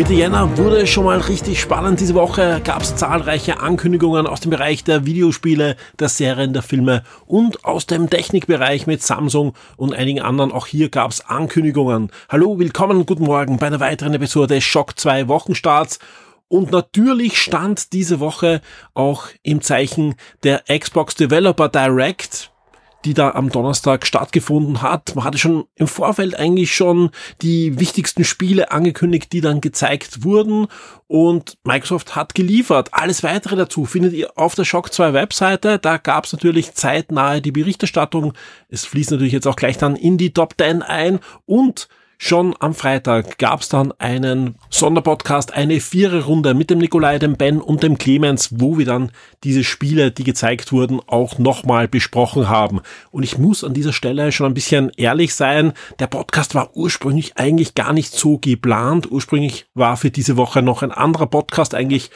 Mitte Jänner wurde schon mal richtig spannend. Diese Woche gab es zahlreiche Ankündigungen aus dem Bereich der Videospiele, der Serien, der Filme und aus dem Technikbereich mit Samsung und einigen anderen. Auch hier gab es Ankündigungen. Hallo, willkommen guten Morgen bei einer weiteren Episode Schock 2 Wochenstarts. Und natürlich stand diese Woche auch im Zeichen der Xbox Developer Direct die da am Donnerstag stattgefunden hat. Man hatte schon im Vorfeld eigentlich schon die wichtigsten Spiele angekündigt, die dann gezeigt wurden und Microsoft hat geliefert. Alles weitere dazu findet ihr auf der Shock 2 Webseite. Da gab es natürlich zeitnahe die Berichterstattung. Es fließt natürlich jetzt auch gleich dann in die Top 10 ein und Schon am Freitag gab es dann einen Sonderpodcast, eine Viererrunde mit dem Nikolai, dem Ben und dem Clemens, wo wir dann diese Spiele, die gezeigt wurden, auch nochmal besprochen haben. Und ich muss an dieser Stelle schon ein bisschen ehrlich sein, der Podcast war ursprünglich eigentlich gar nicht so geplant. Ursprünglich war für diese Woche noch ein anderer Podcast eigentlich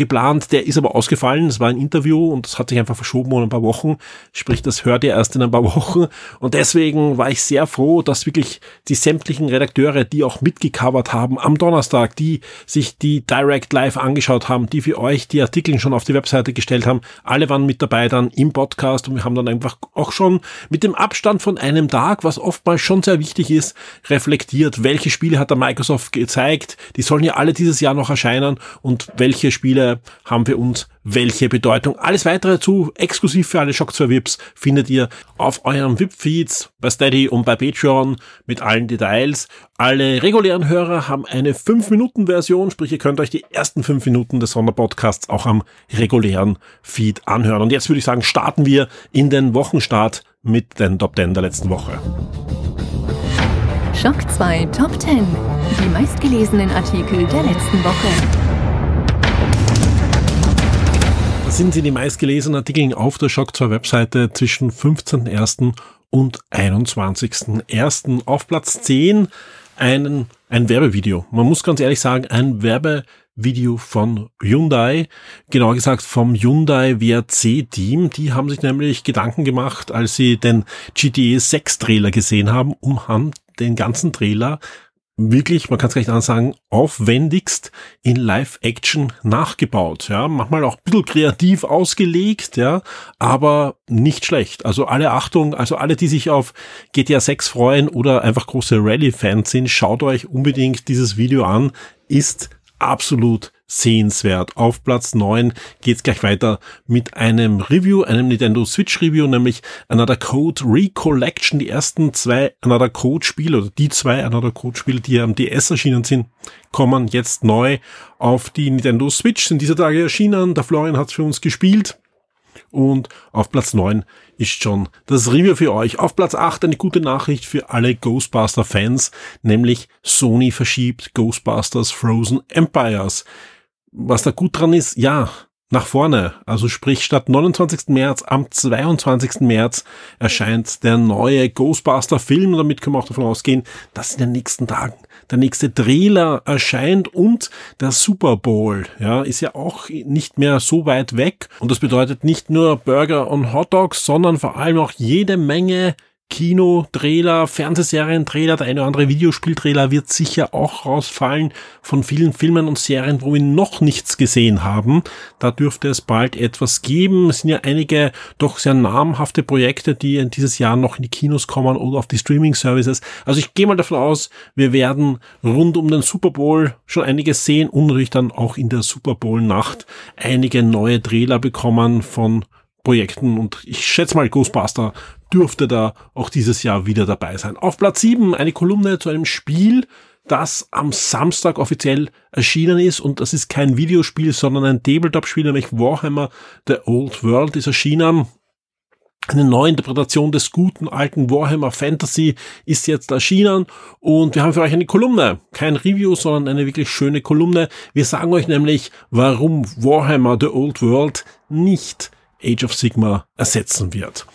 geplant, der ist aber ausgefallen. Es war ein Interview und das hat sich einfach verschoben um ein paar Wochen. Sprich, das hört ihr erst in ein paar Wochen. Und deswegen war ich sehr froh, dass wirklich die sämtlichen Redakteure, die auch mitgecovert haben am Donnerstag, die sich die Direct Live angeschaut haben, die für euch die Artikel schon auf die Webseite gestellt haben, alle waren mit dabei dann im Podcast und wir haben dann einfach auch schon mit dem Abstand von einem Tag, was oftmals schon sehr wichtig ist, reflektiert, welche Spiele hat der Microsoft gezeigt. Die sollen ja alle dieses Jahr noch erscheinen und welche Spiele Haben für uns welche Bedeutung. Alles weitere zu exklusiv für alle Shock 2 VIPs findet ihr auf euren VIP-Feeds bei Steady und bei Patreon mit allen Details. Alle regulären Hörer haben eine 5-Minuten-Version, sprich ihr könnt euch die ersten 5 Minuten des Sonderpodcasts auch am regulären Feed anhören. Und jetzt würde ich sagen, starten wir in den Wochenstart mit den Top 10 der letzten Woche. Schock 2 Top 10. Die meistgelesenen Artikel der letzten Woche sind sie die meistgelesenen Artikel auf der Shock 2 Webseite zwischen 15.01. und 21.01. Auf Platz 10 einen, ein Werbevideo. Man muss ganz ehrlich sagen, ein Werbevideo von Hyundai, genauer gesagt vom Hyundai WRC Team. Die haben sich nämlich Gedanken gemacht, als sie den GTE 6 Trailer gesehen haben, um haben den ganzen Trailer wirklich, man kann es gleich anders sagen, aufwendigst in Live-Action nachgebaut. Ja, manchmal auch ein bisschen kreativ ausgelegt, ja, aber nicht schlecht. Also alle Achtung, also alle, die sich auf GTA 6 freuen oder einfach große Rallye-Fans sind, schaut euch unbedingt dieses Video an. Ist absolut sehenswert. Auf Platz 9 geht's gleich weiter mit einem Review, einem Nintendo Switch Review, nämlich Another Code Recollection. Die ersten zwei Another Code Spiele oder die zwei Another Code Spiele, die am DS erschienen sind, kommen jetzt neu auf die Nintendo Switch. Sind dieser Tage erschienen. Der Florian hat's für uns gespielt. Und auf Platz 9 ist schon das Review für euch. Auf Platz 8 eine gute Nachricht für alle Ghostbuster-Fans, nämlich Sony verschiebt Ghostbusters Frozen Empires. Was da gut dran ist, ja, nach vorne. Also sprich, statt 29. März, am 22. März erscheint der neue Ghostbuster-Film. Damit können wir auch davon ausgehen, dass in den nächsten Tagen der nächste Trailer erscheint und der Super Bowl, ja, ist ja auch nicht mehr so weit weg. Und das bedeutet nicht nur Burger und Hot Dogs, sondern vor allem auch jede Menge Kino-Trailer, Fernsehserien-Trailer, der eine oder andere Videospieltrailer wird sicher auch rausfallen von vielen Filmen und Serien, wo wir noch nichts gesehen haben. Da dürfte es bald etwas geben. Es sind ja einige doch sehr namhafte Projekte, die in dieses Jahr noch in die Kinos kommen oder auf die Streaming-Services. Also ich gehe mal davon aus, wir werden rund um den Super Bowl schon einiges sehen und natürlich dann auch in der Super Bowl-Nacht einige neue Trailer bekommen von Projekten und ich schätze mal Ghostbuster dürfte da auch dieses Jahr wieder dabei sein. Auf Platz 7 eine Kolumne zu einem Spiel, das am Samstag offiziell erschienen ist und das ist kein Videospiel, sondern ein Tabletop-Spiel, nämlich Warhammer The Old World ist erschienen. Eine neue Interpretation des guten alten Warhammer Fantasy ist jetzt erschienen und wir haben für euch eine Kolumne. Kein Review, sondern eine wirklich schöne Kolumne. Wir sagen euch nämlich, warum Warhammer The Old World nicht Age of Sigma ersetzen wird.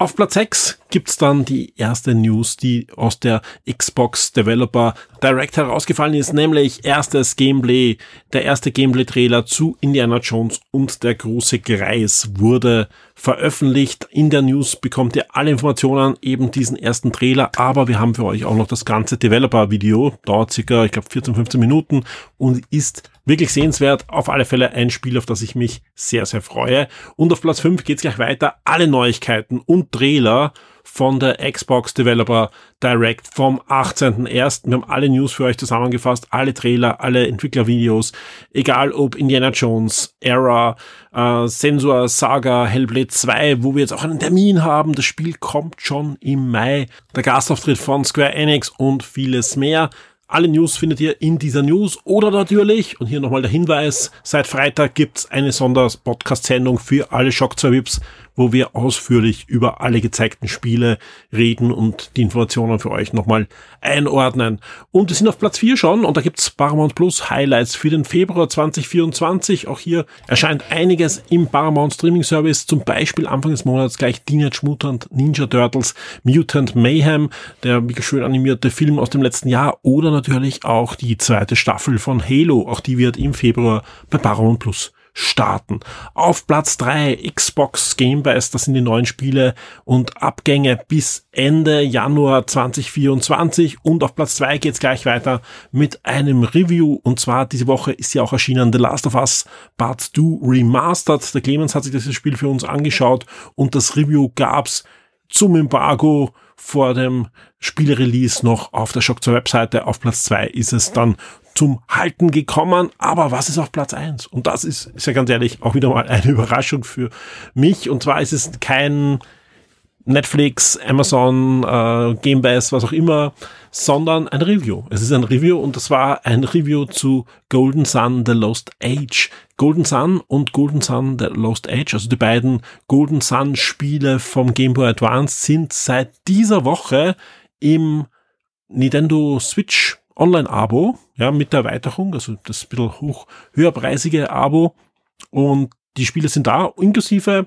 Auf Platz 6 gibt's dann die erste News, die aus der Xbox Developer Direct herausgefallen ist, nämlich erstes Gameplay, der erste Gameplay-Trailer zu Indiana Jones und der große Greis wurde veröffentlicht. In der News bekommt ihr alle Informationen, eben diesen ersten Trailer, aber wir haben für euch auch noch das ganze Developer-Video, dauert circa, ich glaube, 14, 15 Minuten und ist wirklich sehenswert. Auf alle Fälle ein Spiel, auf das ich mich sehr, sehr freue. Und auf Platz 5 geht's gleich weiter. Alle Neuigkeiten und Trailer von der Xbox Developer Direct vom 18.01. Wir haben alle News für euch zusammengefasst, alle Trailer, alle Entwicklervideos, egal ob Indiana Jones, Era, äh, Sensor, Saga, Hellblade 2, wo wir jetzt auch einen Termin haben. Das Spiel kommt schon im Mai. Der Gastauftritt von Square Enix und vieles mehr. Alle News findet ihr in dieser News oder natürlich, und hier nochmal der Hinweis, seit Freitag gibt's eine Sonderpodcast-Sendung für alle Shock 2 Vips, wo wir ausführlich über alle gezeigten Spiele reden und die Informationen für euch nochmal einordnen. Und wir sind auf Platz 4 schon und da gibt's Paramount Plus Highlights für den Februar 2024. Auch hier erscheint einiges im Paramount Streaming Service, zum Beispiel Anfang des Monats gleich Teenage Mutant Ninja Turtles Mutant Mayhem, der wirklich schön animierte Film aus dem letzten Jahr oder natürlich auch die zweite Staffel von Halo. Auch die wird im Februar bei Paramount Plus starten. Auf Platz drei Xbox Game Pass, das sind die neuen Spiele und Abgänge bis Ende Januar 2024 und auf Platz zwei geht's gleich weiter mit einem Review und zwar diese Woche ist ja auch erschienen The Last of Us Part 2 Remastered. Der Clemens hat sich dieses Spiel für uns angeschaut und das Review gab's zum Embargo vor dem Spielerelease noch auf der Shock 2 Webseite. Auf Platz zwei ist es dann zum Halten gekommen. Aber was ist auf Platz eins? Und das ist, ist ja ganz ehrlich auch wieder mal eine Überraschung für mich. Und zwar ist es kein Netflix, Amazon, äh, Game Pass, was auch immer, sondern ein Review. Es ist ein Review und das war ein Review zu Golden Sun The Lost Age. Golden Sun und Golden Sun The Lost Age, also die beiden Golden Sun Spiele vom Game Boy Advance sind seit dieser Woche im Nintendo Switch Online-Abo, ja, mit der Erweiterung, also das bisschen hoch, höherpreisige Abo. Und die Spiele sind da, inklusive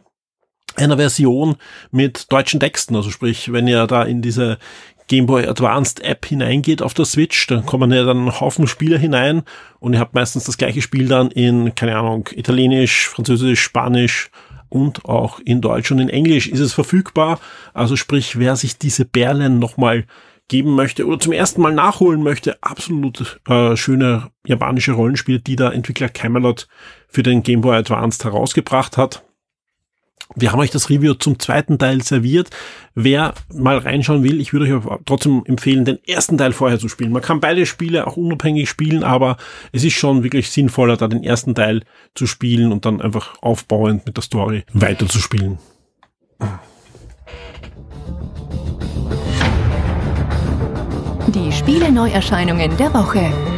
einer Version mit deutschen Texten. Also sprich, wenn ihr da in diese Game Boy Advanced App hineingeht auf der Switch, dann kommen ja dann einen Haufen Spiele hinein und ihr habt meistens das gleiche Spiel dann in, keine Ahnung, Italienisch, Französisch, Spanisch und auch in Deutsch und in Englisch ist es verfügbar. Also sprich, wer sich diese Perlen nochmal geben möchte oder zum ersten Mal nachholen möchte, absolut äh, schöne japanische Rollenspiele, die der Entwickler Camelot für den Game Boy Advance herausgebracht hat. Wir haben euch das Review zum zweiten Teil serviert. Wer mal reinschauen will, ich würde euch trotzdem empfehlen, den ersten Teil vorher zu spielen. Man kann beide Spiele auch unabhängig spielen, aber es ist schon wirklich sinnvoller, da den ersten Teil zu spielen und dann einfach aufbauend mit der Story weiterzuspielen. Die Spiele-Neuerscheinungen der Woche.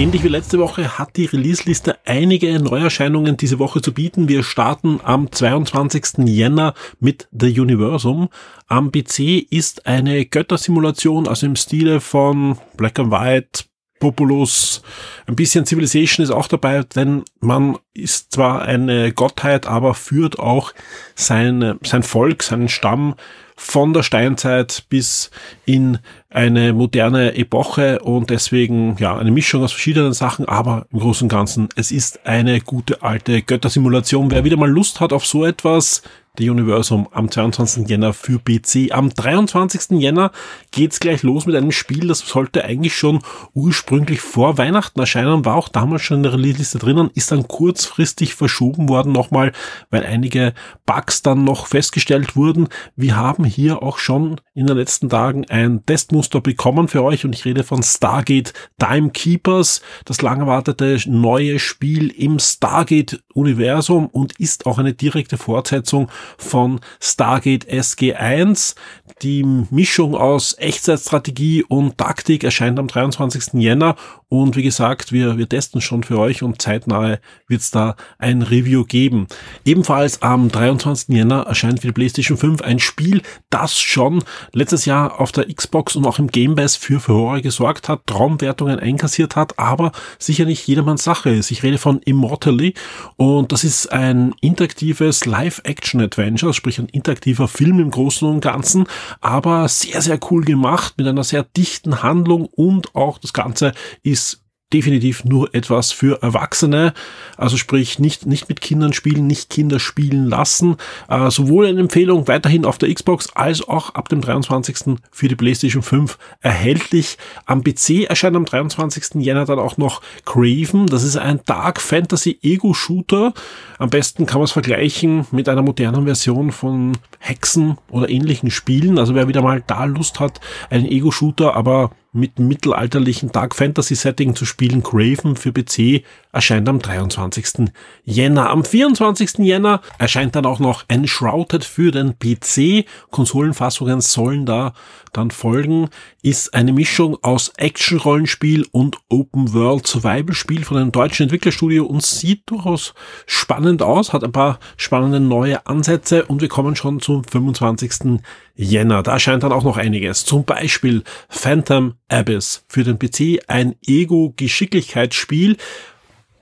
Ähnlich wie letzte Woche hat die Release-Liste einige Neuerscheinungen diese Woche zu bieten. Wir starten am 22. Jänner mit The Universum. Am PC ist eine Göttersimulation, also im Stile von Black and White, Populus, ein bisschen Civilization ist auch dabei, denn man ist zwar eine Gottheit, aber führt auch sein, sein Volk, seinen Stamm von der Steinzeit bis in eine moderne Epoche und deswegen ja eine Mischung aus verschiedenen Sachen, aber im Großen und Ganzen es ist eine gute alte Göttersimulation. Wer wieder mal Lust hat auf so etwas, The Universum am 22. Jänner für PC. Am 23. Jänner geht's gleich los mit einem Spiel, das sollte eigentlich schon ursprünglich vor Weihnachten erscheinen, war auch damals schon in der Release-Liste drinnen, ist dann kurzfristig verschoben worden nochmal, weil einige Bugs dann noch festgestellt wurden. Wir haben hier auch schon in den letzten Tagen ein Testmuster bekommen für euch und ich rede von Stargate Timekeepers, das lang erwartete neue Spiel im Stargate Universum und ist auch eine direkte Fortsetzung von Stargate SG1. Die Mischung aus Echtzeitstrategie und Taktik erscheint am 23. Jänner und wie gesagt, wir, wir testen schon für euch und zeitnah wird es da ein Review geben. Ebenfalls am 23. Jänner erscheint für die PlayStation 5 ein Spiel, das schon letztes Jahr auf der Xbox und auch im Game Pass für Furore gesorgt hat, Traumwertungen einkassiert hat, aber sicher nicht jedermanns Sache ist. Ich rede von Immortally und das ist ein interaktives Live-Action-Adventure, sprich ein interaktiver Film im Großen und Ganzen, aber sehr, sehr cool gemacht mit einer sehr dichten Handlung und auch das Ganze ist definitiv nur etwas für Erwachsene. Also sprich, nicht, nicht mit Kindern spielen, nicht Kinder spielen lassen. Äh, sowohl eine Empfehlung weiterhin auf der Xbox als auch ab dem 23. für die PlayStation 5 erhältlich. Am PC erscheint am 23. Jänner dann auch noch Craven. Das ist ein Dark Fantasy Ego-Shooter. Am besten kann man es vergleichen mit einer modernen Version von Hexen oder ähnlichen Spielen. Also wer wieder mal da Lust hat, einen Ego-Shooter, aber mit mittelalterlichen Dark Fantasy Setting zu spielen. Craven für PC erscheint am 23. Jänner. Am 24. Jänner erscheint dann auch noch Enshrouded für den PC. Konsolenfassungen sollen da dann folgen. Ist eine Mischung aus Action-Rollenspiel und Open-World-Survival-Spiel von einem deutschen Entwicklerstudio und sieht durchaus spannend aus, hat ein paar spannende neue Ansätze und wir kommen schon zum 25. Jänner. Da erscheint dann auch noch einiges. Zum Beispiel Phantom Abyss für den PC, ein Ego-Geschicklichkeitsspiel,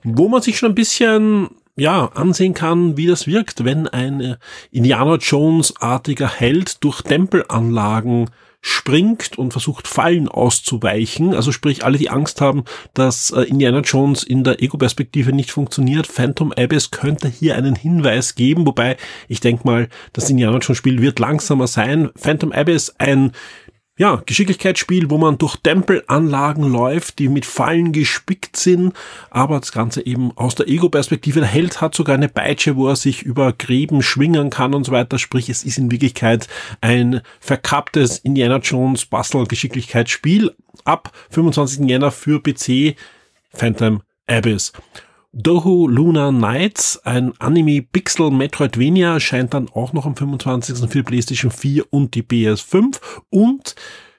wo man sich schon ein bisschen ja, ansehen kann, wie das wirkt, wenn ein Indiana Jones-artiger Held durch Tempelanlagen springt und versucht Fallen auszuweichen. Also sprich, alle, die Angst haben, dass äh, Indiana Jones in der Ego-Perspektive nicht funktioniert, Phantom Abyss könnte hier einen Hinweis geben, wobei ich denke mal, das Indiana Jones Spiel wird langsamer sein. Phantom Abyss ein ja, Geschicklichkeitsspiel, wo man durch Tempelanlagen läuft, die mit Fallen gespickt sind, aber das Ganze eben aus der Ego-Perspektive. Der Held hat sogar eine Peitsche, wo er sich über Gräben schwingen kann und so weiter. Sprich, es ist in Wirklichkeit ein verkapptes Indiana Jones Bastel-Geschicklichkeitsspiel ab 25. Jänner für PC Phantom Abyss. Dohu Luna Nights, ein Anime Pixel Metroidvania, scheint dann auch noch am 25. für PlayStation 4 und die PS5 und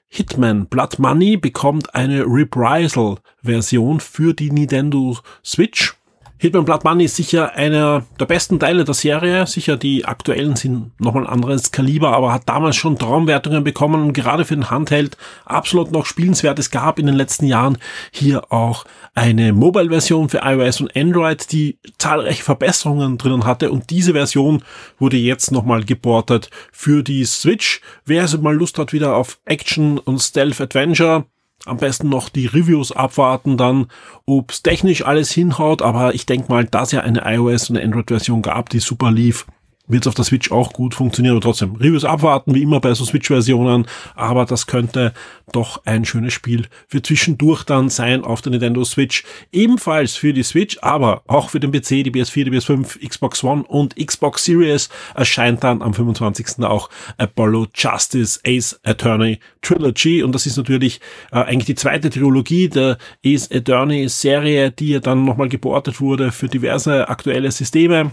Hitman Blood Money bekommt eine Reprisal Version für die Nintendo Switch Hitman Blood Money ist sicher einer der besten Teile der Serie. Sicher die aktuellen sind nochmal ein anderes Kaliber, aber hat damals schon Traumwertungen bekommen und gerade für den Handheld absolut noch spielenswert. Es gab in den letzten Jahren hier auch eine Mobile-Version für iOS und Android, die zahlreiche Verbesserungen drinnen hatte und diese Version wurde jetzt nochmal geportet für die Switch. Wer also mal Lust hat wieder auf Action und Stealth Adventure, am besten noch die Reviews abwarten dann, ob's technisch alles hinhaut, aber ich denke mal, dass ja eine iOS und Android-Version gab, die super lief, wird es auf der Switch auch gut funktionieren, aber trotzdem Reviews abwarten, wie immer bei so Switch-Versionen, aber das könnte doch ein schönes Spiel für zwischendurch dann sein auf der Nintendo Switch. Ebenfalls für die Switch, aber auch für den PC, die PS4, die PS5, Xbox One und Xbox Series erscheint dann am 25. auch Apollo Justice Ace Attorney Trilogy und das ist natürlich äh, eigentlich die zweite Trilogie der Ace Attorney Serie, die ja dann nochmal geportet wurde für diverse aktuelle Systeme.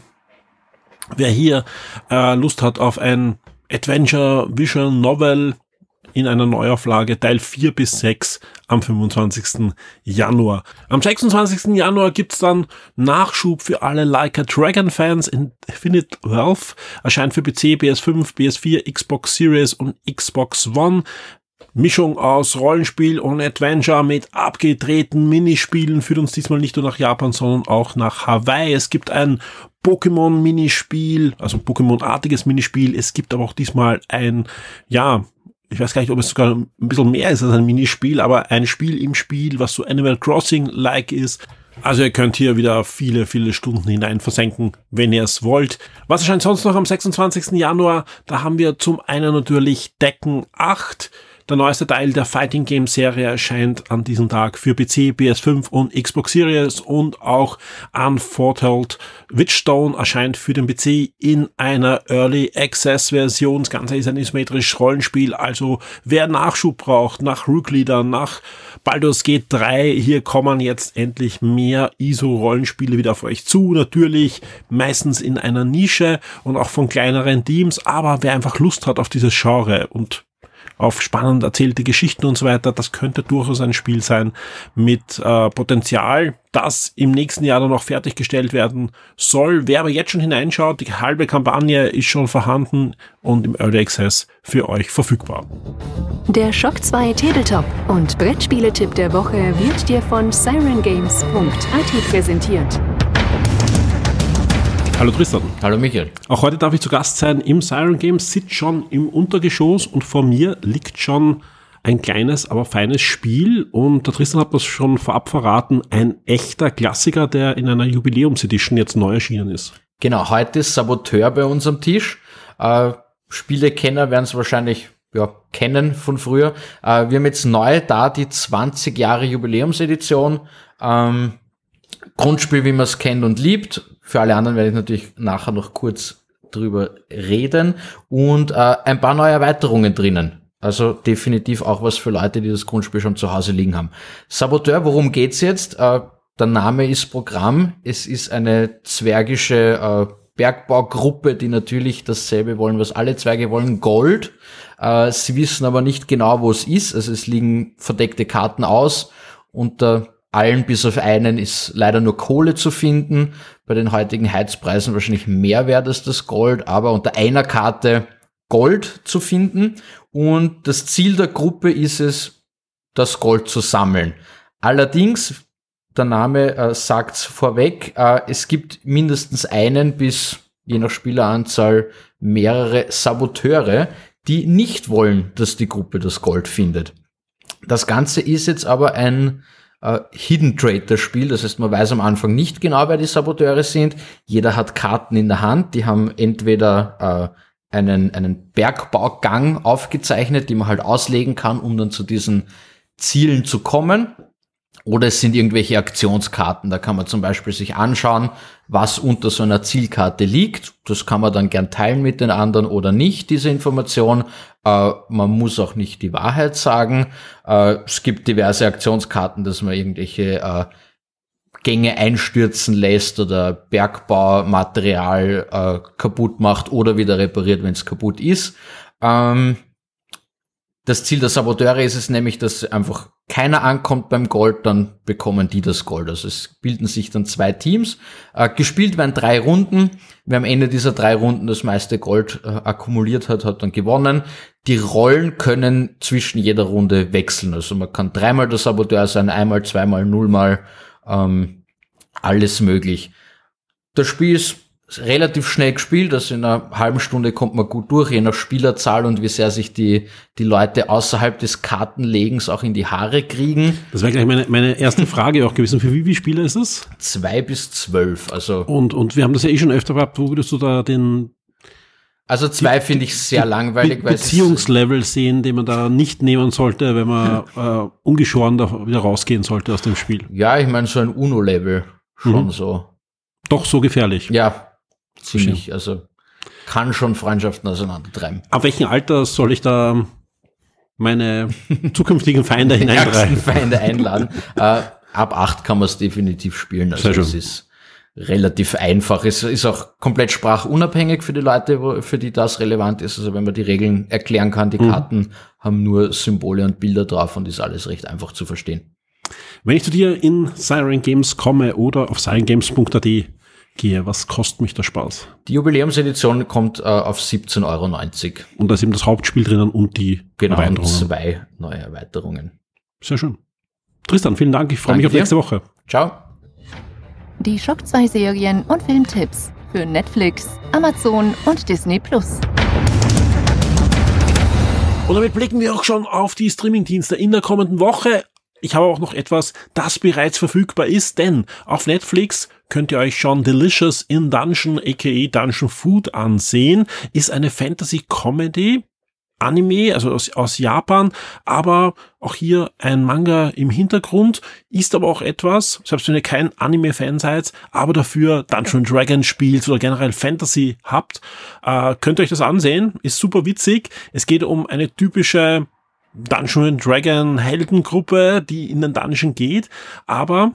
Wer hier äh, Lust hat auf ein Adventure Visual Novel in einer Neuauflage Teil 4 bis 6 am 25. Januar. Am 26. Januar gibt's dann Nachschub für alle Like a Dragon Fans. Infinite Wealth erscheint für PC, PS5, PS4, Xbox Series und Xbox One. Mischung aus Rollenspiel und Adventure mit abgedrehten Minispielen führt uns diesmal nicht nur nach Japan, sondern auch nach Hawaii. Es gibt ein Pokémon-Minispiel, also Pokémon-artiges Minispiel. Es gibt aber auch diesmal ein, ja, ich weiß gar nicht, ob es sogar ein bisschen mehr ist als ein Minispiel, aber ein Spiel im Spiel, was so Animal Crossing-like ist. Also ihr könnt hier wieder viele, viele Stunden hinein versenken, wenn ihr es wollt. Was erscheint sonst noch am 26. Januar? Da haben wir zum einen natürlich Decken 8, Der neueste Teil der Fighting Game Serie erscheint an diesem Tag für PC, PS5 und Xbox Series und auch Unfortold Witchstone erscheint für den PC in einer Early Access Version. Das Ganze ist ein isometrisches Rollenspiel, also wer Nachschub braucht nach Rook Leader, nach Baldur's Gate 3, hier kommen jetzt endlich mehr ISO-Rollenspiele wieder auf euch zu. Natürlich meistens in einer Nische und auch von kleineren Teams, aber wer einfach Lust hat auf dieses Genre und auf spannend erzählte Geschichten und so weiter. Das könnte durchaus ein Spiel sein mit äh, Potenzial, das im nächsten Jahr dann noch fertiggestellt werden soll. Wer aber jetzt schon hineinschaut, die halbe Kampagne ist schon vorhanden und im Early Access für euch verfügbar. Der Shock 2 Tabletop und Brettspiele-Tipp der Woche wird dir von sirengames.at präsentiert. Hallo Tristan. Hallo Michael. Auch heute darf ich zu Gast sein im Siren Games, sitzt schon im Untergeschoss und vor mir liegt schon ein kleines, aber feines Spiel und der Tristan hat das schon vorab verraten, ein echter Klassiker, der in einer Jubiläumsedition jetzt neu erschienen ist. Genau, heute ist Saboteur bei uns am Tisch. Äh, Spielekenner werden es wahrscheinlich ja, kennen von früher. Äh, wir haben jetzt neu da die 20 Jahre Jubiläumsedition. Ähm, Grundspiel, wie man es kennt und liebt. Für alle anderen werde ich natürlich nachher noch kurz drüber reden und äh, ein paar neue Erweiterungen drinnen. Also definitiv auch was für Leute, die das Grundspiel schon zu Hause liegen haben. Saboteur, worum geht's jetzt? Äh, der Name ist Programm. Es ist eine zwergische äh, Bergbaugruppe, die natürlich dasselbe wollen, was alle Zwerge wollen, Gold. Äh, sie wissen aber nicht genau, wo es ist. Also es liegen verdeckte Karten aus. Unter allen bis auf einen ist leider nur Kohle zu finden. Bei den heutigen Heizpreisen wahrscheinlich mehr wert als das Gold, aber unter einer Karte Gold zu finden. Und das Ziel der Gruppe ist es, das Gold zu sammeln. Allerdings, der Name äh, sagt vorweg, äh, es gibt mindestens einen bis je nach Spieleranzahl mehrere Saboteure, die nicht wollen, dass die Gruppe das Gold findet. Das Ganze ist jetzt aber ein äh, Hidden Traitor Spiel. Das heißt, man weiß am Anfang nicht genau, wer die Saboteure sind. Jeder hat Karten in der Hand. Die haben entweder äh, einen, einen Bergbaugang aufgezeichnet, die man halt auslegen kann, um dann zu diesen Zielen zu kommen. Oder es sind irgendwelche Aktionskarten. Da kann man zum Beispiel sich anschauen, was unter so einer Zielkarte liegt. Das kann man dann gern teilen mit den anderen oder nicht, diese Information. Äh, man muss auch nicht die Wahrheit sagen. Äh, es gibt diverse Aktionskarten, dass man irgendwelche äh, Gänge einstürzen lässt oder Bergbaumaterial äh, kaputt macht oder wieder repariert, wenn es kaputt ist. Ähm, das Ziel der Saboteure ist es nämlich, dass einfach keiner ankommt beim Gold, dann bekommen die das Gold. Also es bilden sich dann zwei Teams. Äh, gespielt werden drei Runden. Wer am Ende dieser drei Runden das meiste Gold äh, akkumuliert hat, hat dann gewonnen. Die Rollen können zwischen jeder Runde wechseln. Also man kann dreimal der Saboteur sein, einmal, zweimal, nullmal, ähm, alles möglich. Das Spiel ist relativ schnell gespielt, also in einer halben Stunde kommt man gut durch, je nach Spielerzahl und wie sehr sich die, die Leute außerhalb des Kartenlegens auch in die Haare kriegen. Das wäre gleich meine, meine erste Frage auch gewesen. Für wie viele Spieler ist es? Zwei bis zwölf, also. Und, und wir haben das ja eh schon öfter gehabt. Wo würdest du da den, also zwei finde ich sehr langweilig. Be Beziehungslevel sehen, den man da nicht nehmen sollte, wenn man äh, ungeschoren da wieder rausgehen sollte aus dem Spiel. Ja, ich meine so ein Uno-Level schon mhm. so. Doch so gefährlich. Ja, ziemlich, also kann schon Freundschaften auseinandertreiben. Ab welchem Alter soll ich da meine zukünftigen Feinde hineinreihen? Feinde einladen. äh, ab acht kann man es definitiv spielen. Also es ist relativ einfach. Es ist auch komplett sprachunabhängig für die Leute, wo, für die das relevant ist. Also wenn man die Regeln erklären kann, die mhm. Karten haben nur Symbole und Bilder drauf und ist alles recht einfach zu verstehen. Wenn ich zu dir in Siren Games komme oder auf sirengames.at gehe, was kostet mich der Spaß? Die Jubiläumsedition kommt äh, auf 17,90 Euro. Und da ist eben das Hauptspiel drinnen und die genau, Erweiterungen. Und zwei neue Erweiterungen. Sehr schön. Tristan, vielen Dank. Ich freue mich auf nächste Woche. Ciao. Die Shock 2 Serien und Filmtipps für Netflix, Amazon und Disney Plus. Und damit blicken wir auch schon auf die Streamingdienste in der kommenden Woche. Ich habe auch noch etwas, das bereits verfügbar ist, denn auf Netflix könnt ihr euch schon Delicious in Dungeon aka Dungeon Food ansehen. Ist eine Fantasy Comedy Anime, also aus, aus Japan, aber auch hier ein Manga im Hintergrund, ist aber auch etwas, selbst wenn ihr kein Anime-Fan seid, aber dafür Dungeon Dragon spielt oder generell Fantasy habt, äh, könnt ihr euch das ansehen, ist super witzig. Es geht um eine typische Dungeon Dragon Heldengruppe, die in den Dungeon geht, aber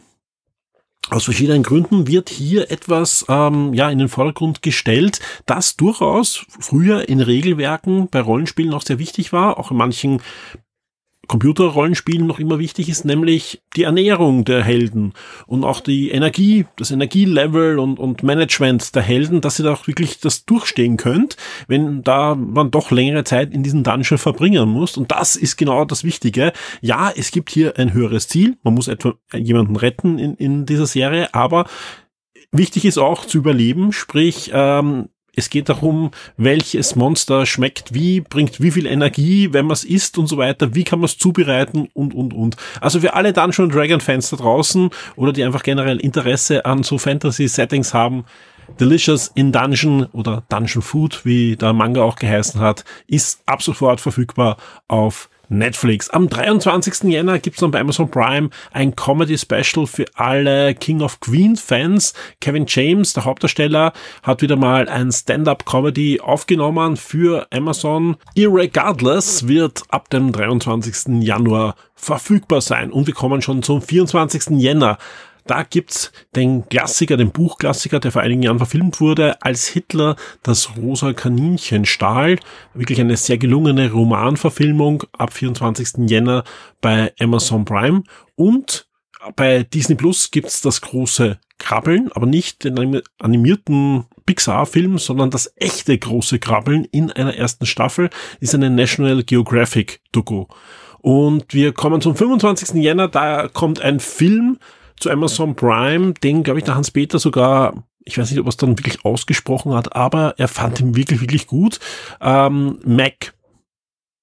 aus verschiedenen Gründen wird hier etwas ähm, ja in den Vordergrund gestellt, das durchaus früher in Regelwerken bei Rollenspielen noch sehr wichtig war, auch in manchen Computerrollenspielen noch immer wichtig ist, nämlich die Ernährung der Helden und auch die Energie, das Energielevel und, und Management der Helden, dass ihr da auch wirklich das durchstehen könnt, wenn da man doch längere Zeit in diesen Dungeon verbringen muss. Und das ist genau das Wichtige. Ja, es gibt hier ein höheres Ziel. Man muss etwa jemanden retten in, in dieser Serie, aber Wichtig ist auch zu überleben, sprich, ähm, es geht darum, welches Monster schmeckt wie, bringt wie viel Energie, wenn man es isst und so weiter, wie kann man es zubereiten und, und, und. Also für alle Dungeon Dragon Fans da draußen oder die einfach generell Interesse an so Fantasy Settings haben, Delicious in Dungeon oder Dungeon Food, wie der Manga auch geheißen hat, ist ab sofort verfügbar auf Netflix. Am 23. Jänner gibt's dann bei Amazon Prime ein Comedy-Special für alle King of Queens-Fans. Kevin James, der Hauptdarsteller, hat wieder mal ein Stand-up-Comedy aufgenommen für Amazon. Irregardless wird ab dem 23. Januar verfügbar sein. Und wir kommen schon zum 24. Jänner. Da gibt's den Klassiker, den Buchklassiker, der vor einigen Jahren verfilmt wurde, als Hitler das rosa Kaninchen stahl. Wirklich eine sehr gelungene Romanverfilmung ab 24. Jänner bei Amazon Prime. Und bei Disney Plus gibt's das große Krabbeln, aber nicht den animierten Pixar-Film, sondern das echte große Krabbeln in einer ersten Staffel ist eine National Geographic Doku. Und wir kommen zum 25. Jänner, da kommt ein Film, zu Amazon Prime, den, glaube ich, der Hans-Peter sogar, ich weiß nicht, ob er es dann wirklich ausgesprochen hat, aber er fand ihn wirklich, wirklich gut. Ähm, Mac,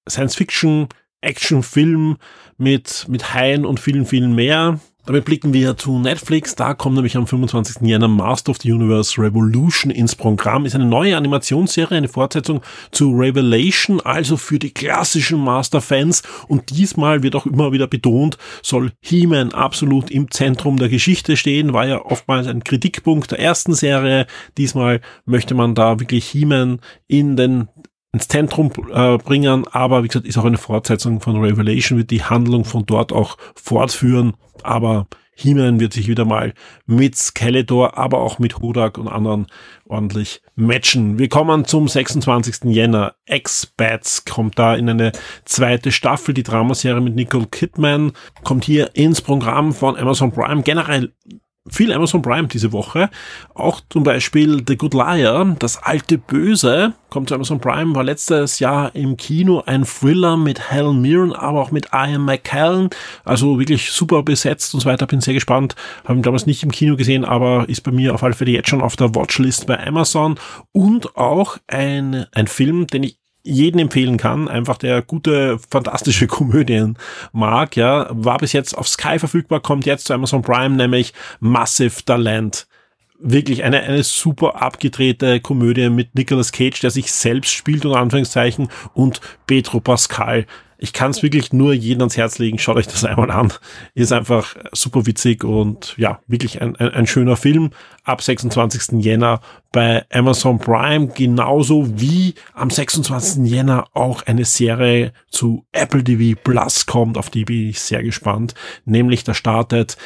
Science-Fiction, Action-Film mit, mit Haien und vielen, vielen mehr. Damit blicken wir zu Netflix. Da kommt nämlich am 25. Jänner Master of the Universe Revolution ins Programm. Ist eine neue Animationsserie, eine Fortsetzung zu Revelation, also für die klassischen Master-Fans. Und diesmal wird auch immer wieder betont, soll He-Man absolut im Zentrum der Geschichte stehen. War ja oftmals ein Kritikpunkt der ersten Serie. Diesmal möchte man da wirklich He-Man in den ins Zentrum äh, bringen, aber wie gesagt, ist auch eine Fortsetzung von Revelation, wird die Handlung von dort auch fortführen, aber He-Man wird sich wieder mal mit Skeletor, aber auch mit Hudak und anderen ordentlich matchen. Wir kommen zum 26. Jänner. X-Bats kommt da in eine zweite Staffel. Die Dramaserie mit Nicole Kidman kommt hier ins Programm von Amazon Prime. Generell viel Amazon Prime diese Woche. Auch zum Beispiel The Good Liar, das alte Böse, kommt zu Amazon Prime, war letztes Jahr im Kino ein Thriller mit Helen Mirren, aber auch mit Ian McKellen. Also wirklich super besetzt und so weiter. Bin sehr gespannt. Habe ihn damals nicht im Kino gesehen, aber ist bei mir auf alle Fälle jetzt schon auf der Watchlist bei Amazon. Und auch ein, ein Film, den ich jeden empfehlen kann, einfach der gute, fantastische Komödien mag, ja, war bis jetzt auf Sky verfügbar, kommt jetzt zu Amazon Prime, nämlich Massive Talent. Wirklich eine, eine super abgedrehte Komödie mit Nicolas Cage, der sich selbst spielt, unter Anführungszeichen, und Petro Pascal, ich kann es wirklich nur jedem ans Herz legen. Schaut euch das einmal an. Ist einfach super witzig und ja, wirklich ein, ein, ein schöner Film. Ab 26. Jänner bei Amazon Prime, genauso wie am 26. Jänner auch eine Serie zu Apple TV Plus kommt, auf die bin ich sehr gespannt. Nämlich da startet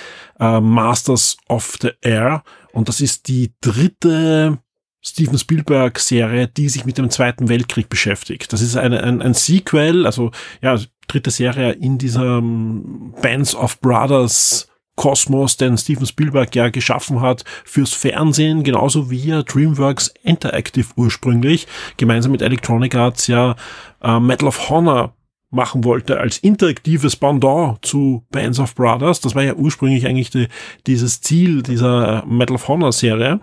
äh, Masters of the Air und das ist die dritte Steven Spielberg-Serie, die sich mit dem Zweiten Weltkrieg beschäftigt. Das ist eine, ein, ein Sequel, also ja, dritte Serie in diesem Bands of Brothers Kosmos, den Steven Spielberg ja geschaffen hat fürs Fernsehen, genauso wie er DreamWorks Interactive ursprünglich gemeinsam mit Electronic Arts ja äh, Medal of Honor machen wollte als interaktives Pendant zu Bands of Brothers. Das war ja ursprünglich eigentlich die, dieses Ziel dieser Medal of Honor Serie.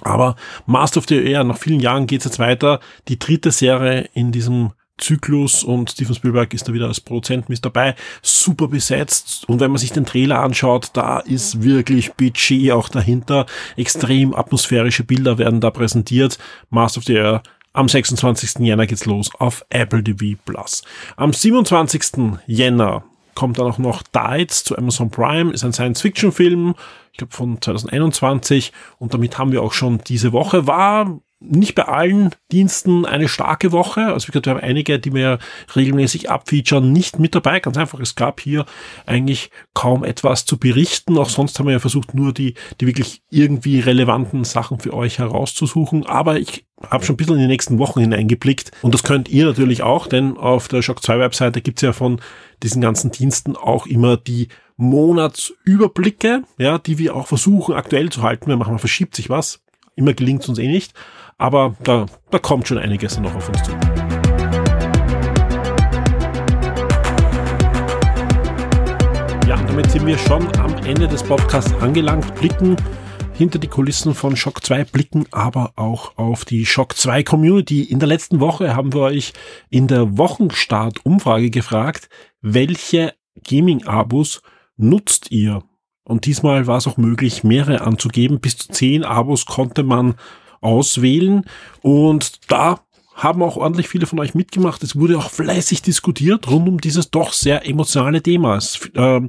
Aber Master of the Air, nach vielen Jahren geht es jetzt weiter. Die dritte Serie in diesem Zyklus und Steven Spielberg ist da wieder als Produzent mit dabei. Super besetzt. Und wenn man sich den Trailer anschaut, da ist wirklich Budget auch dahinter. Extrem atmosphärische Bilder werden da präsentiert. Master of the Air Am 26. Jänner geht's los auf Apple TV Plus. Am 27. Jänner kommt dann auch noch Dides zu Amazon Prime, ist ein Science-Fiction-Film, ich glaube von 2021 und damit haben wir auch schon diese Woche, war nicht bei allen Diensten eine starke Woche. Also wie gesagt, wir haben einige, die wir regelmäßig abfeaturen, nicht mit dabei. Ganz einfach, es gab hier eigentlich kaum etwas zu berichten. Auch sonst haben wir ja versucht, nur die, die wirklich irgendwie relevanten Sachen für euch herauszusuchen. Aber ich habe schon ein bisschen in die nächsten Wochen hineingeblickt. Und das könnt ihr natürlich auch, denn auf der Shock 2 Webseite gibt's ja von diesen ganzen Diensten auch immer die Monatsüberblicke, ja, die wir auch versuchen aktuell zu halten. Wir machen, verschiebt sich was. Immer gelingt uns eh nicht. Aber da, da kommt schon einiges noch auf uns zu. Ja, damit sind wir schon am Ende des Podcasts angelangt, blicken hinter die Kulissen von Shock 2 blicken, aber auch auf die Shock 2 Community. In der letzten Woche haben wir euch in der Wochenstart-Umfrage gefragt, welche Gaming-Abos nutzt ihr? Und diesmal war es auch möglich, mehrere anzugeben. Bis zu zehn Abos konnte man auswählen. Und da haben auch ordentlich viele von euch mitgemacht. Es wurde auch fleißig diskutiert rund um dieses doch sehr emotionale Thema. Es, äh,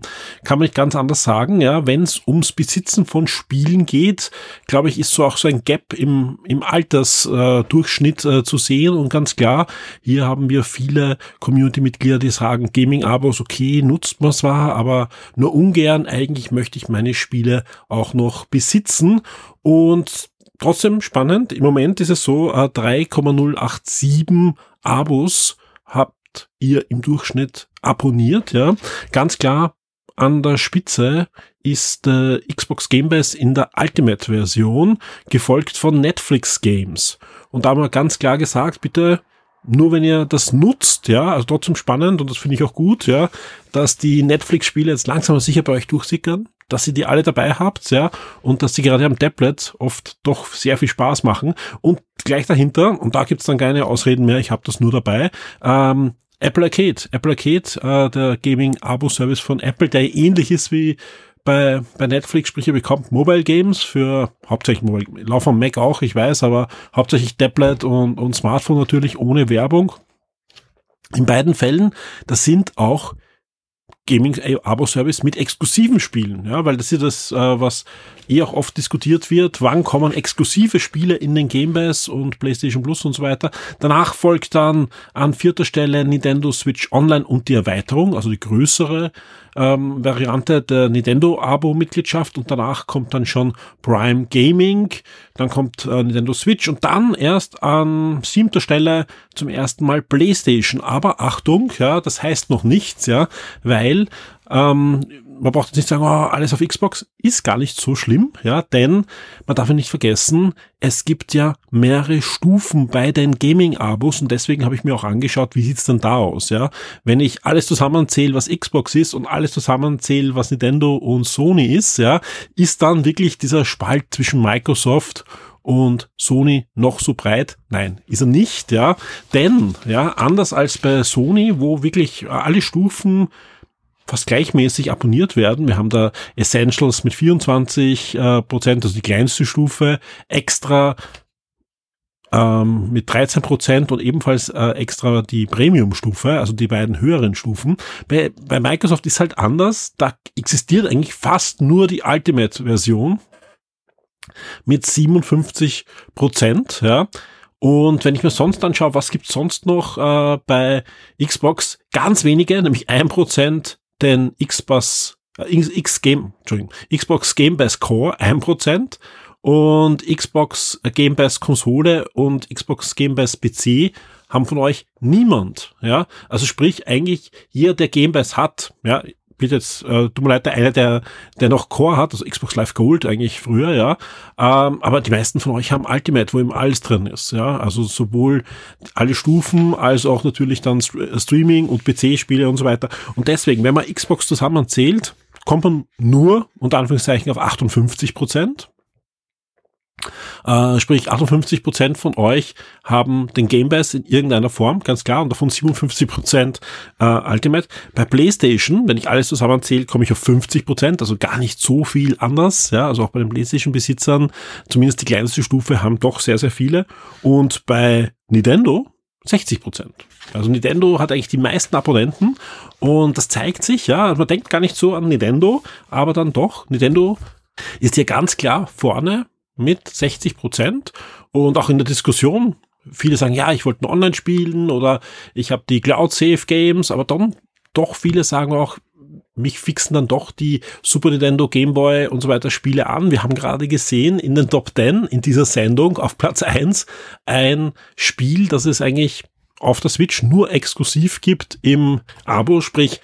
kann man nicht ganz anders sagen. Ja, wenn es ums Besitzen von Spielen geht, glaube ich, ist so auch so ein Gap im, im Altersdurchschnitt äh, äh, zu sehen. Und ganz klar, hier haben wir viele Community-Mitglieder, die sagen, Gaming-Abos, okay, nutzt man zwar, aber nur ungern. Eigentlich möchte ich meine Spiele auch noch besitzen. Und trotzdem spannend. Im Moment ist es so, 3,087 äh, Abos habt ihr im Durchschnitt abonniert, ja. Ganz klar, an der Spitze ist äh, Xbox Game Pass in der Ultimate Version, gefolgt von Netflix Games. Und da haben wir ganz klar gesagt, bitte nur wenn ihr das nutzt, ja, also trotzdem spannend und das finde ich auch gut, ja, dass die Netflix-Spiele jetzt langsam aber sicher bei euch durchsickern dass ihr die alle dabei habt, ja, und dass die gerade am Tablet oft doch sehr viel Spaß machen. Und gleich dahinter, und da gibt's dann keine Ausreden mehr, ich habe das nur dabei, ähm, Apple Arcade. Apple Arcade, äh, der Gaming-Abo-Service von Apple, der ähnlich ist wie bei, bei Netflix, sprich ihr bekommt Mobile Games für hauptsächlich Mobile, Lauf am Mac auch, ich weiß, aber hauptsächlich Tablet und, und Smartphone natürlich ohne Werbung. In beiden Fällen, das sind auch Gaming-Abo-Service mit exklusiven Spielen, ja, weil das ist das, äh, was eh auch oft diskutiert wird. Wann kommen exklusive Spiele in den Game Pass und PlayStation Plus und so weiter? Danach folgt dann an vierter Stelle Nintendo Switch Online und die Erweiterung, also die größere ähm, Variante der Nintendo-Abo-Mitgliedschaft und danach kommt dann schon Prime Gaming, dann kommt äh, Nintendo Switch und dann erst an siebter Stelle zum ersten Mal PlayStation. Aber Achtung, ja, das heißt noch nichts, ja, weil ähm, man braucht nicht sagen, oh, alles auf Xbox ist gar nicht so schlimm, ja, denn man darf ja nicht vergessen, es gibt ja mehrere Stufen bei den Gaming-Abos und deswegen habe ich mir auch angeschaut, wie sieht's denn da aus, ja. Wenn ich alles zusammenzähle, was Xbox ist und alles zusammenzähle, was Nintendo und Sony ist, ja, ist dann wirklich dieser Spalt zwischen Microsoft und Sony noch so breit? Nein, ist er nicht, ja. Denn, ja, anders als bei Sony, wo wirklich alle Stufen fast gleichmäßig abonniert werden. Wir haben da Essentials mit 24 äh, Prozent, also die kleinste Stufe, extra ähm, mit 13 Prozent und ebenfalls äh, extra die Premium-Stufe, also die beiden höheren Stufen. Bei, bei Microsoft ist halt anders. Da existiert eigentlich fast nur die Ultimate-Version mit 57 Prozent, ja. Und wenn ich mir sonst anschaue, was gibt's sonst noch äh, bei Xbox? Ganz wenige, nämlich ein Prozent den Xbox, äh, X Game, Xbox Game Pass Core 1% und Xbox Game Pass Konsole und Xbox Game Pass PC haben von euch niemand, ja. Also sprich, eigentlich jeder, der Game Pass hat, ja, bitte jetzt, äh, tut mir leid, der eine, der, der noch Core hat, also Xbox Live Gold eigentlich früher, ja. Ähm, aber die meisten von euch haben Ultimate, wo eben alles drin ist, ja. Also sowohl alle Stufen als auch natürlich dann äh, Streaming und PC-Spiele und so weiter. Und deswegen, wenn man Xbox zusammenzählt, kommt man nur, unter Anführungszeichen, auf 58 Prozent. Äh, sprich, 58 Prozent von euch haben den Game Pass in irgendeiner Form, ganz klar, und davon 57 Prozent äh, Ultimate. Bei PlayStation, wenn ich alles zusammenzähle, komme ich auf 50%, Prozent, also gar nicht so viel anders. Ja, also auch bei den PlayStation-Besitzern, zumindest die kleinste Stufe, haben doch sehr, sehr viele. Und bei Nintendo 60 Prozent. Also Nintendo hat eigentlich die meisten Abonnenten und das zeigt sich, ja, man denkt gar nicht so an Nintendo, aber dann doch, Nintendo ist hier ganz klar vorne mit 60 Prozent. Und auch in der Diskussion, viele sagen, ja, ich wollte online spielen oder ich habe die Cloud Safe Games, aber dann doch viele sagen auch, mich fixen dann doch die Super Nintendo, Game Boy und so weiter Spiele an. Wir haben gerade gesehen in den Top 10 in dieser Sendung auf Platz 1 ein Spiel, das es eigentlich auf der Switch nur exklusiv gibt im Abo, sprich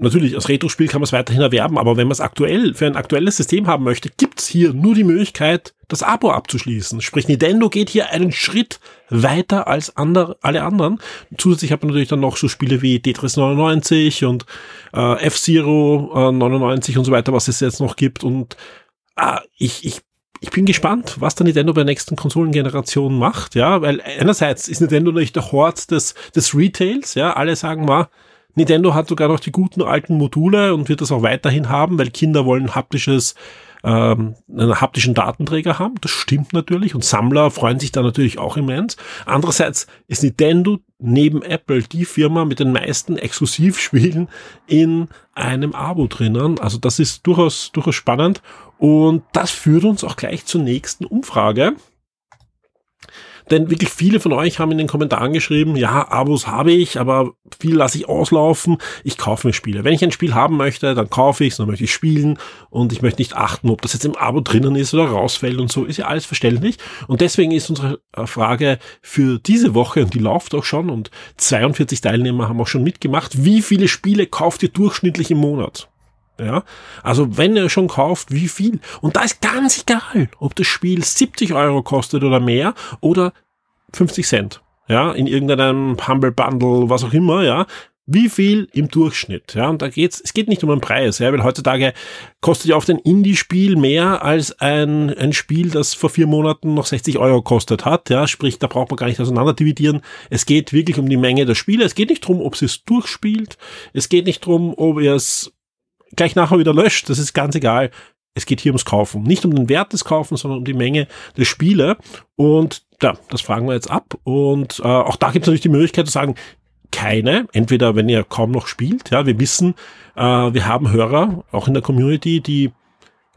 natürlich, als Retro-Spiel kann man es weiterhin erwerben, aber wenn man es aktuell für ein aktuelles System haben möchte, gibt's hier nur die Möglichkeit, das Abo abzuschließen. Sprich, Nintendo geht hier einen Schritt weiter als andere, alle anderen. Zusätzlich hat man natürlich dann noch so Spiele wie Tetris 99 und äh, F-Zero äh, 99 und so weiter, was es jetzt noch gibt. Und ah, ich, ich ich bin gespannt, was der Nintendo bei der nächsten Konsolengeneration macht, ja, weil einerseits ist Nintendo natürlich der Hort des, des Retails, ja, alle sagen mal, Nintendo hat sogar noch die guten alten Module und wird das auch weiterhin haben, weil Kinder wollen haptisches ähm, einen haptischen Datenträger haben. Das stimmt natürlich und Sammler freuen sich da natürlich auch immens. Andererseits ist Nintendo neben Apple die Firma mit den meisten Exklusivspielen in einem Abo drinnen. Also das ist durchaus, durchaus spannend und das führt uns auch gleich zur nächsten Umfrage. Denn wirklich viele von euch haben in den Kommentaren geschrieben, ja, Abos habe ich, aber viel lasse ich auslaufen. Ich kaufe mir Spiele. Wenn ich ein Spiel haben möchte, dann kaufe ich es, dann möchte ich spielen und ich möchte nicht achten, ob das jetzt im Abo drinnen ist oder rausfällt und so. Ist ja alles verständlich. Und deswegen ist unsere äh, Frage für diese Woche, und die läuft auch schon, und 42 Teilnehmer haben auch schon mitgemacht, wie viele Spiele kauft ihr durchschnittlich im Monat? Ja, also wenn ihr schon kauft, wie viel? Und da ist ganz egal, ob das Spiel 70 Euro kostet oder mehr oder 50 Cent. Ja, in irgendeinem Humble Bundle, was auch immer, ja. Wie viel im Durchschnitt? Ja, und da geht's, es geht nicht um den Preis, ja, weil heutzutage kostet ja oft ein Indie-Spiel mehr als ein, ein Spiel, das vor vier Monaten noch 60 Euro kostet hat, ja, sprich, da braucht man gar nicht auseinander dividieren. Es geht wirklich um die Menge der Spiele. Es geht nicht drum, ob sie es durchspielt. Es geht nicht drum, ob ihr es gleich nachher wieder löscht, das ist ganz egal. Es geht hier ums Kaufen. Nicht um den Wert des Kaufens, sondern um die Menge der Spiele. Und ja, das fragen wir jetzt ab. Und äh, auch da gibt es natürlich die Möglichkeit zu sagen, keine, entweder wenn ihr kaum noch spielt, ja, wir wissen, äh, wir haben Hörer, auch in der Community, die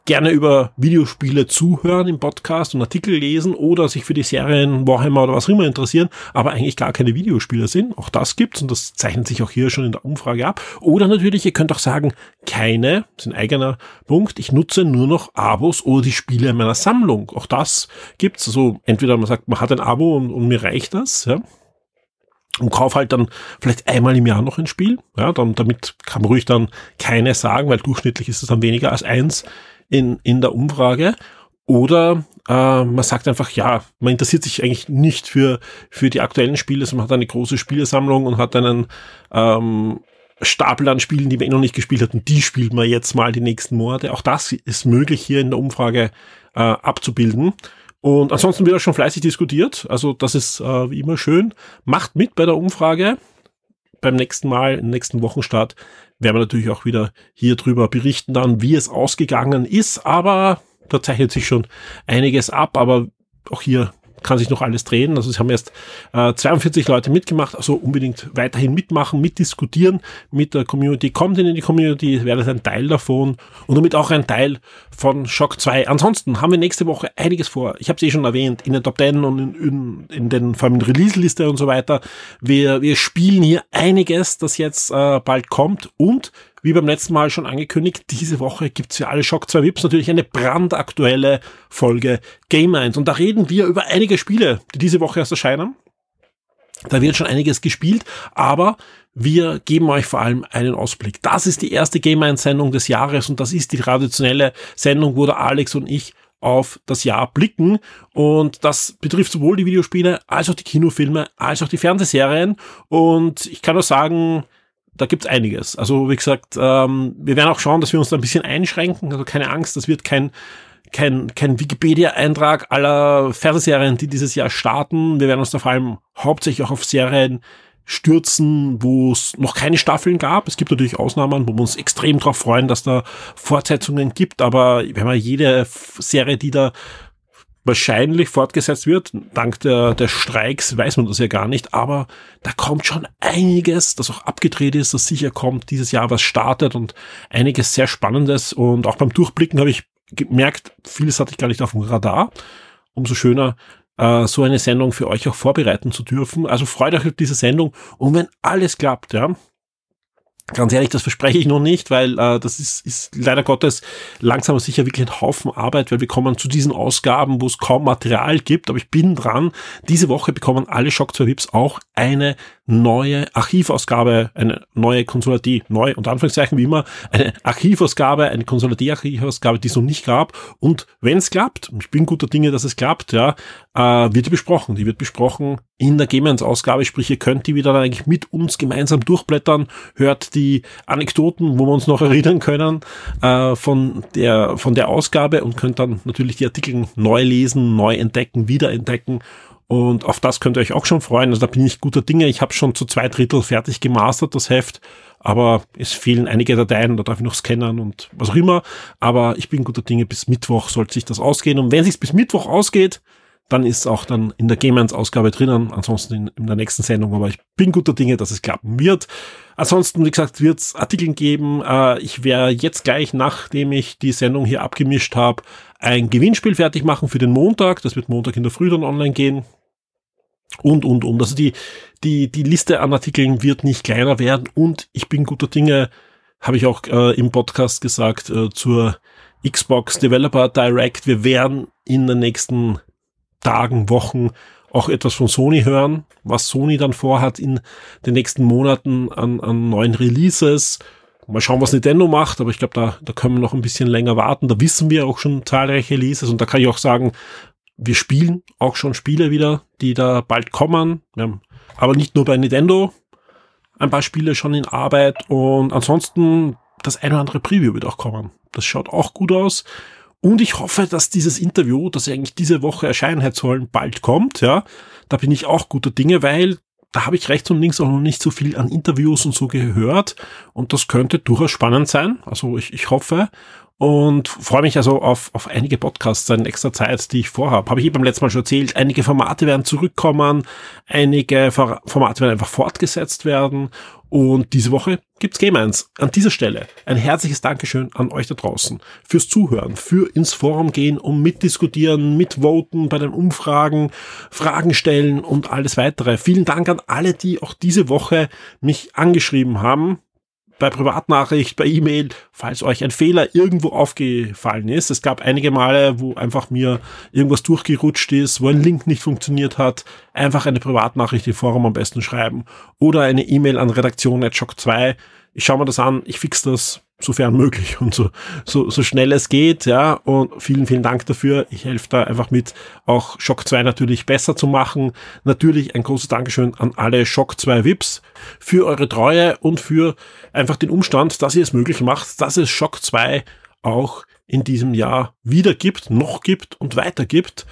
gerne über Videospiele zuhören im Podcast und Artikel lesen oder sich für die Serien Warhammer oder was auch immer interessieren, aber eigentlich gar keine Videospieler sind. Auch das gibt's und das zeichnet sich auch hier schon in der Umfrage ab. Oder natürlich, ihr könnt auch sagen, keine, das ist ein eigener Punkt, ich nutze nur noch Abos oder die Spiele in meiner Sammlung. Auch das gibt's. Also entweder man sagt, man hat ein Abo und, und mir reicht das, ja und kauf halt dann vielleicht einmal im Jahr noch ein Spiel. Ja, dann, damit kann man ruhig dann keine sagen, weil durchschnittlich ist es dann weniger als eins in, in der Umfrage. Oder äh, man sagt einfach, ja, man interessiert sich eigentlich nicht für, für die aktuellen Spiele, sondern man hat eine große Spielesammlung und hat einen ähm, Stapel an Spielen, die man eh noch nicht gespielt hat und die spielt man jetzt mal die nächsten Monate. Auch das ist möglich hier in der Umfrage äh, abzubilden. Und ansonsten wird auch schon fleißig diskutiert. Also das ist äh, wie immer schön. Macht mit bei der Umfrage. Beim nächsten Mal, im nächsten Wochenstart, werden wir natürlich auch wieder hier drüber berichten dann, wie es ausgegangen ist. Aber da zeichnet sich schon einiges ab. Aber auch hier kann sich noch alles drehen. Also es haben erst äh, 42 Leute mitgemacht, also unbedingt weiterhin mitmachen, mitdiskutieren mit der Community. Kommt in die Community, werdet ein Teil davon und damit auch ein Teil von Shock 2. Ansonsten haben wir nächste Woche einiges vor. Ich habe es eh schon erwähnt, in den Top 10 und in, in, in den, vor allem Release-Liste und so weiter. Wir, wir spielen hier einiges, das jetzt äh, bald kommt und wie beim letzten Mal schon angekündigt, diese Woche gibt's für alle Shock 2 Vips natürlich eine brandaktuelle Folge Game 1. Und da reden wir über einige Spiele, die diese Woche erst erscheinen. Da wird schon einiges gespielt, aber wir geben euch vor allem einen Ausblick. Das ist die erste Game 1 Sendung des Jahres und das ist die traditionelle Sendung, wo der Alex und ich auf das Jahr blicken. Und das betrifft sowohl die Videospiele als auch die Kinofilme, als auch die Fernsehserien. Und ich kann nur sagen, da gibt's einiges. Also wie gesagt, ähm, wir werden auch schauen, dass wir uns da ein bisschen einschränken. Also keine Angst, das wird kein kein, kein Wikipedia-Eintrag aller Fernsehserien, die dieses Jahr starten. Wir werden uns da vor allem hauptsächlich auch auf Serien stürzen, wo es noch keine Staffeln gab. Es gibt natürlich Ausnahmen, wo wir uns extrem darauf freuen, dass da Fortsetzungen gibt, aber wenn man jede Serie, die da wahrscheinlich fortgesetzt wird. Dank der, der Streiks weiß man das ja gar nicht, aber da kommt schon einiges, das auch abgedreht ist, das sicher kommt, dieses Jahr was startet und einiges sehr Spannendes. Und auch beim Durchblicken habe ich gemerkt, vieles hatte ich gar nicht auf dem Radar. Umso schöner, äh, so eine Sendung für euch auch vorbereiten zu dürfen. Also freut euch auf diese Sendung. Und wenn alles klappt, ja, Ganz ehrlich, das verspreche ich noch nicht, weil äh, das ist, ist leider Gottes langsam sicher wirklich ein Haufen Arbeit, weil wir kommen zu diesen Ausgaben, wo es kaum Material gibt, aber ich bin dran. Diese Woche bekommen alle Shock 2 Vips auch eine neue Archivausgabe, eine neue Konsulatie, neu und Anführungszeichen wie immer, eine Archivausgabe, eine Konsulatie-Archivausgabe, die es noch nicht gab. Und wenn es klappt, ich bin guter Dinge, dass es klappt, ja, äh, wird die besprochen. Die wird besprochen in der Gemens-Ausgabe, sprich, ihr könnt die wieder eigentlich mit uns gemeinsam durchblättern, hört die Anekdoten, wo wir uns noch erinnern können, äh, von der, von der Ausgabe und könnt dann natürlich die Artikel neu lesen, neu entdecken, wiederentdecken und auf das könnt ihr euch auch schon freuen. Also da bin ich guter Dinge. Ich habe schon zu zwei Drittel fertig gemastert, das Heft. Aber es fehlen einige Dateien, da darf ich noch scannen und was auch immer. Aber ich bin guter Dinge, bis Mittwoch sollte sich das ausgehen. Und wenn sich bis Mittwoch ausgeht, dann ist es auch dann in der Gamans-Ausgabe drinnen, ansonsten in, in, der nächsten Sendung. Aber ich bin guter Dinge, dass es klappen wird. Ansonsten, wie gesagt, wird es Artikel geben. Äh, ich werde jetzt gleich, nachdem ich die Sendung hier abgemischt habe, ein Gewinnspiel fertig machen für den Montag. Das wird Montag in der Früh dann online gehen. Und, und, und. Also die, die, die Liste an Artikeln wird nicht kleiner werden. Und ich bin guter Dinge, habe ich auch äh, im Podcast gesagt, äh, zur Xbox Developer Direct. Wir werden in den nächsten Tagen, Wochen auch etwas von Sony hören, was Sony dann vorhat in den nächsten Monaten an, an neuen Releases. Mal schauen, was Nintendo macht, aber ich glaube, da, da können wir noch ein bisschen länger warten. Da wissen wir auch schon zahlreiche Releases und da kann ich auch sagen, wir spielen auch schon Spiele wieder, die da bald kommen. aber nicht nur bei Nintendo. Ein paar Spiele schon in Arbeit und ansonsten das ein oder andere Preview wird auch kommen. Das schaut auch gut aus. Und ich hoffe, dass dieses Interview, das eigentlich diese Woche erscheinen hätte sollen, bald kommt, ja. Da bin ich auch guter Dinge, weil da habe ich rechts und links auch noch nicht so viel an Interviews und so gehört. Und das könnte durchaus spannend sein. Also ich, ich hoffe und freue mich also auf, auf einige Podcasts in extra Zeit, die ich vorhabe. Habe ich eh beim letzten Mal schon erzählt. Einige Formate werden zurückkommen, einige Formate werden einfach fortgesetzt werden und diese Woche gibt's Game 1. An dieser Stelle ein herzliches Dankeschön an euch da draußen fürs Zuhören, für ins Forum gehen, um mitdiskutieren, mitvoten bei den Umfragen, Fragen stellen und alles weitere. Vielen Dank an alle, die auch diese Woche mich angeschrieben haben bei Privatnachricht, bei E-Mail, falls euch ein Fehler irgendwo aufgefallen ist. Es gab einige Male, wo einfach mir irgendwas durchgerutscht ist, wo ein Link nicht funktioniert hat. Einfach eine Privatnachricht im Forum am besten schreiben oder eine E-Mail an redaktion.shock2. Ich schaue mir das an, ich fix das sofern möglich und so, so, so schnell es geht, ja. Und vielen, vielen Dank dafür. Ich helfe da einfach mit, auch Shock 2 natürlich besser zu machen. Natürlich ein großes Dankeschön an alle Shock 2 VIPs für eure Treue und für einfach den Umstand, dass ihr es möglich macht, dass es Shock 2 auch in diesem Jahr wieder gibt, noch gibt und weiter gibt.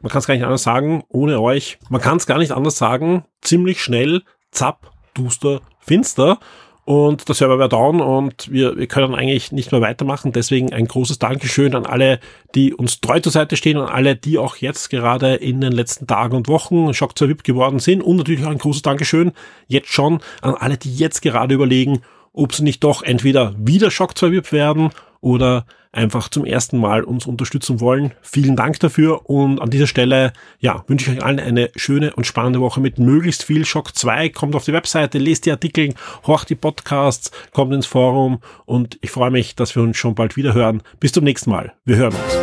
Man kann es gar nicht anders sagen, ohne euch. Man kann es gar nicht anders sagen. Ziemlich schnell, zapp, duster, finster und der Server wäre down und wir, wir können eigentlich nicht mehr weitermachen. Deswegen ein großes Dankeschön an alle, die uns treu zur Seite stehen und alle, die auch jetzt gerade in den letzten Tagen und Wochen Shock 2 VIP geworden sind. Und natürlich auch ein großes Dankeschön jetzt schon an alle, die jetzt gerade überlegen, ob sie nicht doch entweder wieder Shock 2 VIP werden oder einfach zum ersten Mal uns unterstützen wollen. Vielen Dank dafür und an dieser Stelle, ja, wünsche ich euch allen eine schöne und spannende Woche mit möglichst viel Shock 2. Kommt auf die Webseite, lest die Artikel, horcht die Podcasts, kommt ins Forum und ich freue mich, dass wir uns schon bald wieder hören. Bis zum nächsten Mal. Wir hören uns.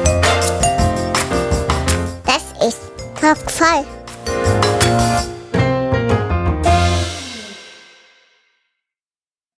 Das ist Talk voll.